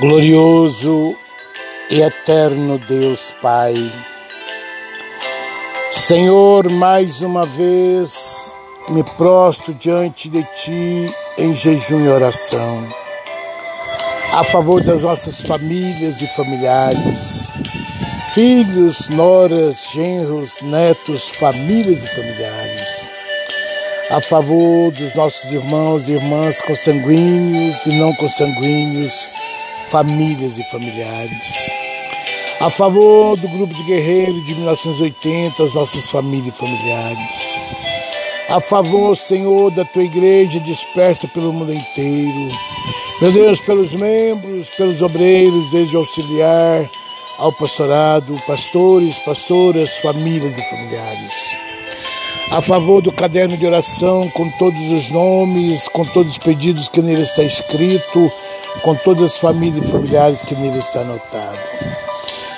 Glorioso e eterno Deus Pai, Senhor, mais uma vez me prosto diante de Ti em jejum e oração, a favor das nossas famílias e familiares, filhos, noras, genros, netos, famílias e familiares, a favor dos nossos irmãos e irmãs consanguíneos e não consanguíneos, famílias e familiares. A favor do grupo de guerreiros de 1980, as nossas famílias e familiares. A favor, Senhor, da tua igreja dispersa pelo mundo inteiro. Meu Deus, pelos membros, pelos obreiros, desde o auxiliar ao pastorado, pastores, pastoras, famílias e familiares. A favor do caderno de oração, com todos os nomes, com todos os pedidos que nele está escrito, com todas as famílias e familiares que nele está anotado,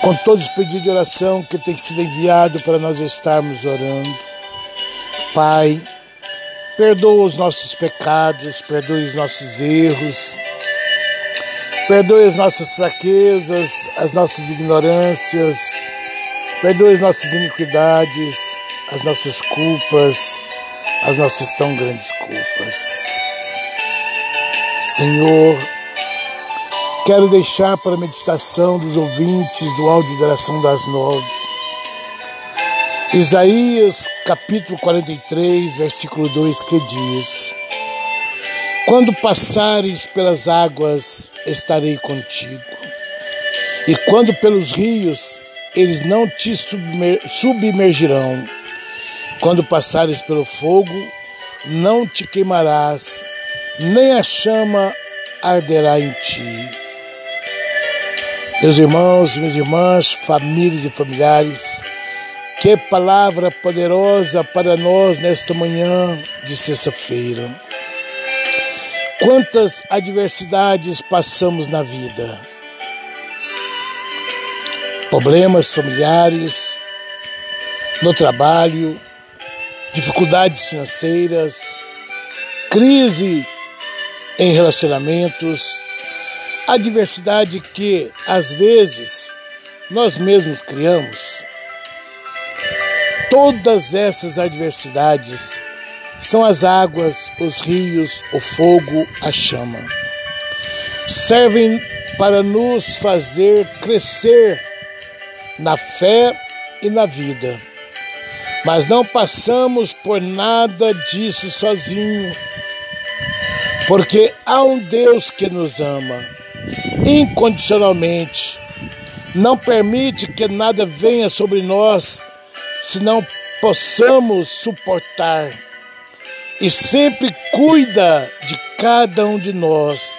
com todos os pedidos de oração que tem sido enviado para nós estarmos orando. Pai, perdoa os nossos pecados, perdoe os nossos erros, perdoe as nossas fraquezas, as nossas ignorâncias, perdoe as nossas iniquidades, as nossas culpas, as nossas tão grandes culpas. Senhor, Quero deixar para a meditação dos ouvintes do áudio de oração das nove. Isaías capítulo 43, versículo 2, que diz: Quando passares pelas águas, estarei contigo. E quando pelos rios, eles não te submergirão. Quando passares pelo fogo, não te queimarás, nem a chama arderá em ti. Meus irmãos, minhas irmãs, famílias e familiares, que palavra poderosa para nós nesta manhã de sexta-feira. Quantas adversidades passamos na vida? Problemas familiares, no trabalho, dificuldades financeiras, crise em relacionamentos, adversidade que, às vezes, nós mesmos criamos. Todas essas adversidades são as águas, os rios, o fogo, a chama. Servem para nos fazer crescer na fé e na vida. Mas não passamos por nada disso sozinho, porque há um Deus que nos ama incondicionalmente. Não permite que nada venha sobre nós se não possamos suportar. E sempre cuida de cada um de nós.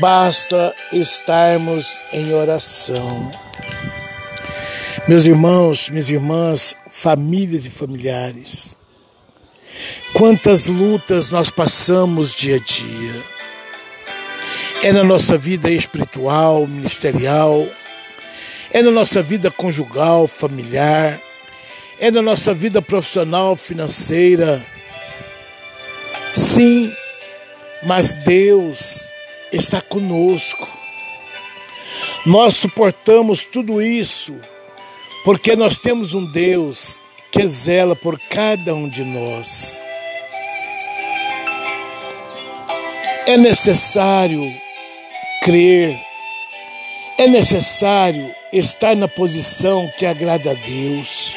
Basta estarmos em oração. Meus irmãos, minhas irmãs, famílias e familiares, quantas lutas nós passamos dia a dia é na nossa vida espiritual, ministerial, é na nossa vida conjugal, familiar, é na nossa vida profissional, financeira. Sim, mas Deus está conosco. Nós suportamos tudo isso porque nós temos um Deus que zela por cada um de nós. É necessário crer, é necessário estar na posição que agrada a Deus.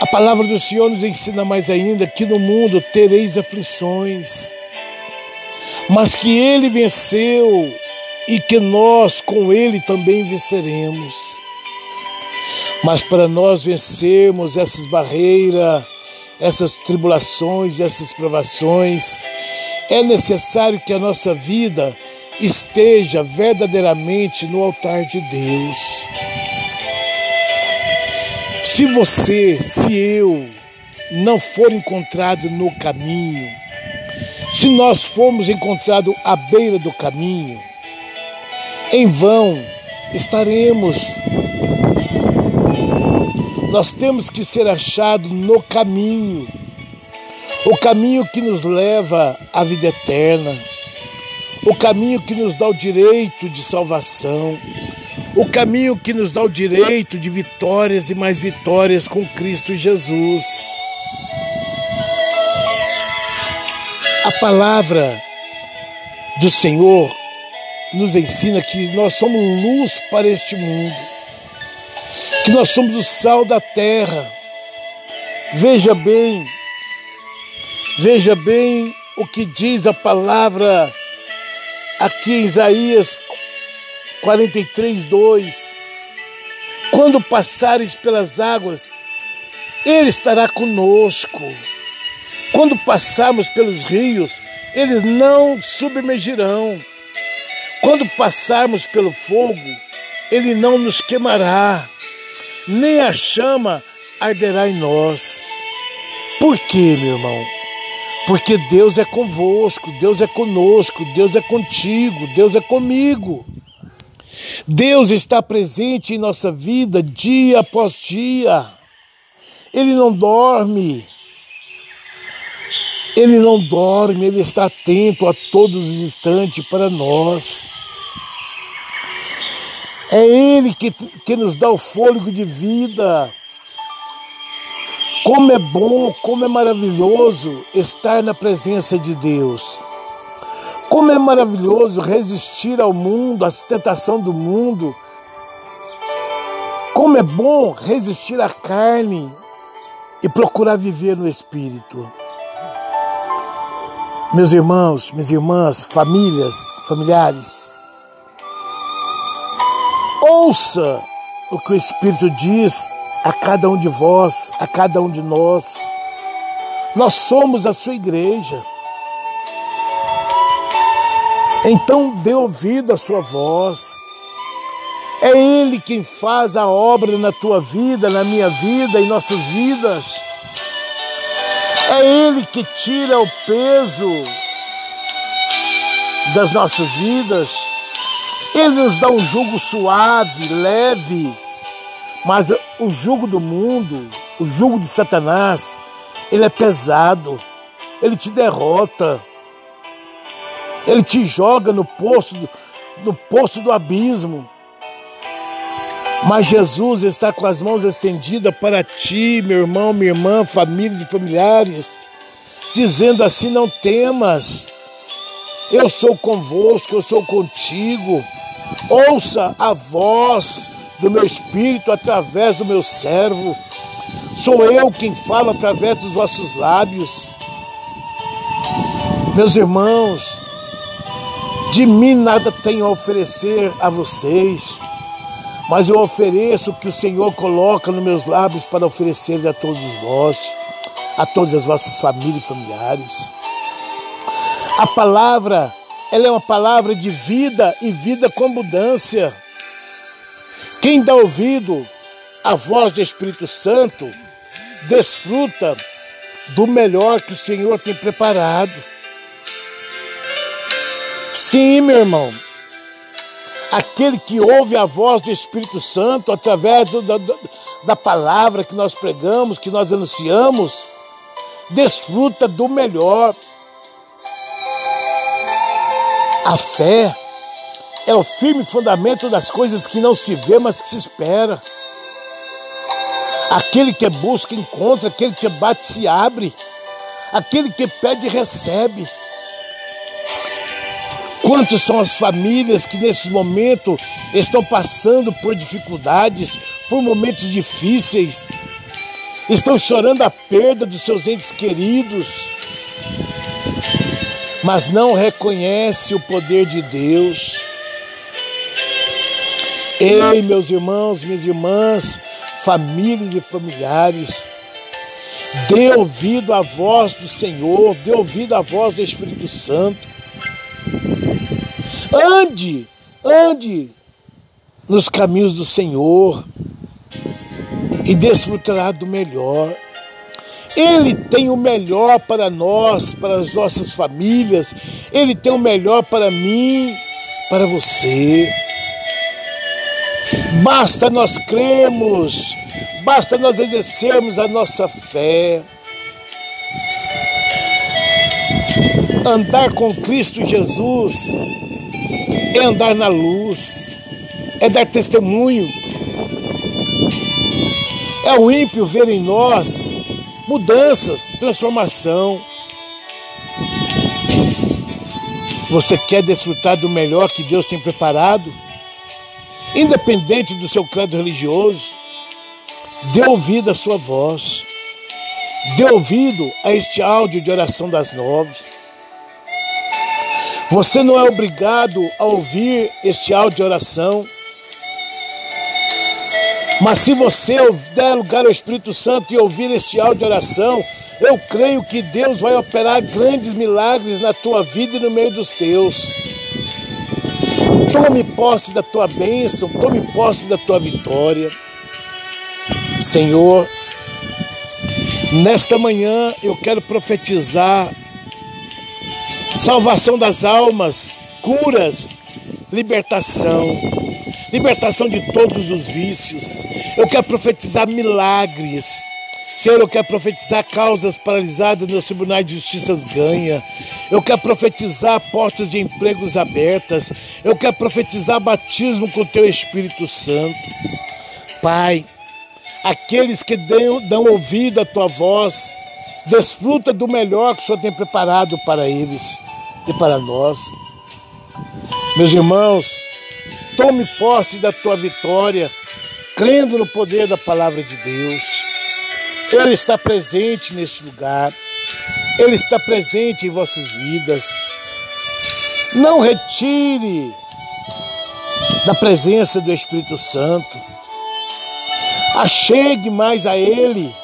A palavra do Senhor nos ensina mais ainda que no mundo tereis aflições, mas que Ele venceu e que nós com Ele também venceremos. Mas para nós vencermos essas barreiras, essas tribulações, essas provações, é necessário que a nossa vida esteja verdadeiramente no altar de Deus. Se você, se eu, não for encontrado no caminho, se nós formos encontrados à beira do caminho, em vão estaremos. Nós temos que ser achados no caminho o caminho que nos leva à vida eterna, o caminho que nos dá o direito de salvação, o caminho que nos dá o direito de vitórias e mais vitórias com Cristo Jesus. A palavra do Senhor nos ensina que nós somos luz para este mundo, que nós somos o sal da terra. Veja bem, veja bem o que diz a palavra aqui em Isaías 43, 2. Quando passares pelas águas, Ele estará conosco. Quando passarmos pelos rios, eles não submergirão. Quando passarmos pelo fogo, ele não nos queimará, nem a chama arderá em nós. Por quê, meu irmão? Porque Deus é convosco, Deus é conosco, Deus é contigo, Deus é comigo. Deus está presente em nossa vida dia após dia. Ele não dorme. Ele não dorme, ele está atento a todos os instantes para nós. É Ele que, que nos dá o fôlego de vida. Como é bom, como é maravilhoso estar na presença de Deus. Como é maravilhoso resistir ao mundo, à tentação do mundo. Como é bom resistir à carne e procurar viver no Espírito. Meus irmãos, minhas irmãs, famílias, familiares, ouça o que o Espírito diz a cada um de vós, a cada um de nós. Nós somos a sua igreja. Então dê ouvido à sua voz. É Ele quem faz a obra na tua vida, na minha vida, em nossas vidas. É Ele que tira o peso das nossas vidas. Ele nos dá um jugo suave, leve, mas o jugo do mundo, o jugo de Satanás, ele é pesado, ele te derrota, ele te joga no poço, no poço do abismo. Mas Jesus está com as mãos estendidas para ti, meu irmão, minha irmã, famílias e familiares, dizendo assim: não temas, eu sou convosco, eu sou contigo. Ouça a voz do meu espírito através do meu servo. Sou eu quem fala através dos vossos lábios. Meus irmãos, de mim nada tenho a oferecer a vocês mas eu ofereço o que o Senhor coloca nos meus lábios para oferecer a todos vós, a todas as vossas famílias e familiares. A palavra, ela é uma palavra de vida e vida com abundância. Quem dá ouvido à voz do Espírito Santo, desfruta do melhor que o Senhor tem preparado. Sim, meu irmão, aquele que ouve a voz do Espírito Santo através do, da, da palavra que nós pregamos, que nós anunciamos, desfruta do melhor. A fé é o firme fundamento das coisas que não se vê, mas que se espera. Aquele que busca, encontra, aquele que bate, se abre, aquele que pede, recebe. Quantas são as famílias que nesse momento estão passando por dificuldades, por momentos difíceis, estão chorando a perda dos seus entes queridos, mas não reconhece o poder de Deus. Ei, meus irmãos, minhas irmãs, famílias e familiares, dê ouvido à voz do Senhor, dê ouvido à voz do Espírito Santo. Ande, ande nos caminhos do Senhor e desfrutará do melhor. Ele tem o melhor para nós, para as nossas famílias. Ele tem o melhor para mim, para você. Basta nós cremos, basta nós exercermos a nossa fé. Andar com Cristo Jesus é andar na luz, é dar testemunho. É o ímpio ver em nós mudanças, transformação. Você quer desfrutar do melhor que Deus tem preparado? Independente do seu credo religioso, dê ouvido à sua voz. Dê ouvido a este áudio de oração das nove. Você não é obrigado a ouvir este áudio de oração. Mas se você der lugar ao Espírito Santo e ouvir este áudio de oração, eu creio que Deus vai operar grandes milagres na tua vida e no meio dos teus. Tome posse da tua bênção, tome posse da tua vitória. Senhor, nesta manhã eu quero profetizar salvação das almas, curas, libertação, libertação de todos os vícios. Eu quero profetizar milagres Senhor, eu quero profetizar causas paralisadas nos tribunais de justiça ganha. Eu quero profetizar portas de empregos abertas. Eu quero profetizar batismo com o teu Espírito Santo. Pai, aqueles que dão, dão ouvido à tua voz, desfruta do melhor que o Senhor tem preparado para eles e para nós. Meus irmãos, tome posse da tua vitória, crendo no poder da palavra de Deus. Ele está presente neste lugar. Ele está presente em vossas vidas. Não retire da presença do Espírito Santo. Achegue mais a Ele.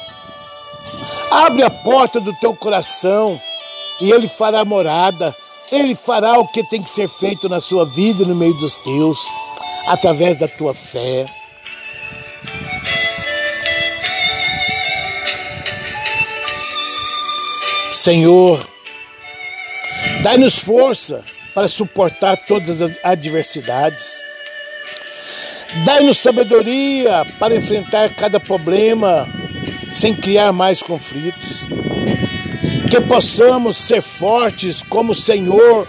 Abre a porta do teu coração e Ele fará morada. Ele fará o que tem que ser feito na sua vida e no meio dos teus, através da tua fé. Senhor, dai-nos força para suportar todas as adversidades. Dai-nos sabedoria para enfrentar cada problema sem criar mais conflitos. Que possamos ser fortes como o Senhor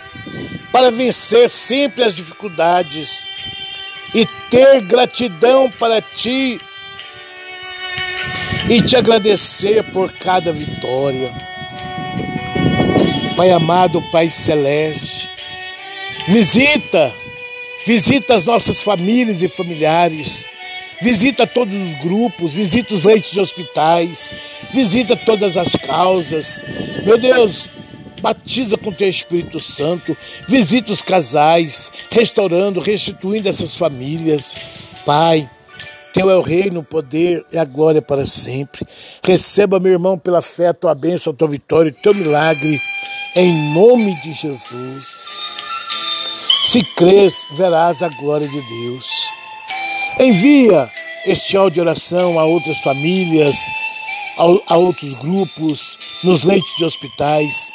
para vencer sempre as dificuldades e ter gratidão para Ti e te agradecer por cada vitória. Pai amado, Pai celeste, visita, visita as nossas famílias e familiares, visita todos os grupos, visita os leitos de hospitais, visita todas as causas. Meu Deus, batiza com teu Espírito Santo, visita os casais, restaurando, restituindo essas famílias. Pai, teu é o reino, o poder e a glória para sempre. Receba, meu irmão, pela fé, a tua bênção, a tua vitória, o teu milagre em nome de Jesus. Se crês, verás a glória de Deus. Envia este áudio de oração a outras famílias, a, a outros grupos, nos leitos de hospitais.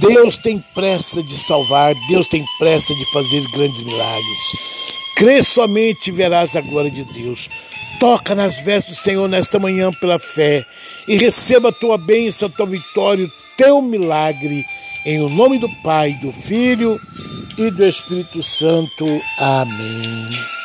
Deus tem pressa de salvar, Deus tem pressa de fazer grandes milagres. Crê somente e verás a glória de Deus. Toca nas vestes do Senhor nesta manhã pela fé e receba a tua bênção, a tua vitória, o teu milagre em o nome do Pai, do Filho e do Espírito Santo. Amém.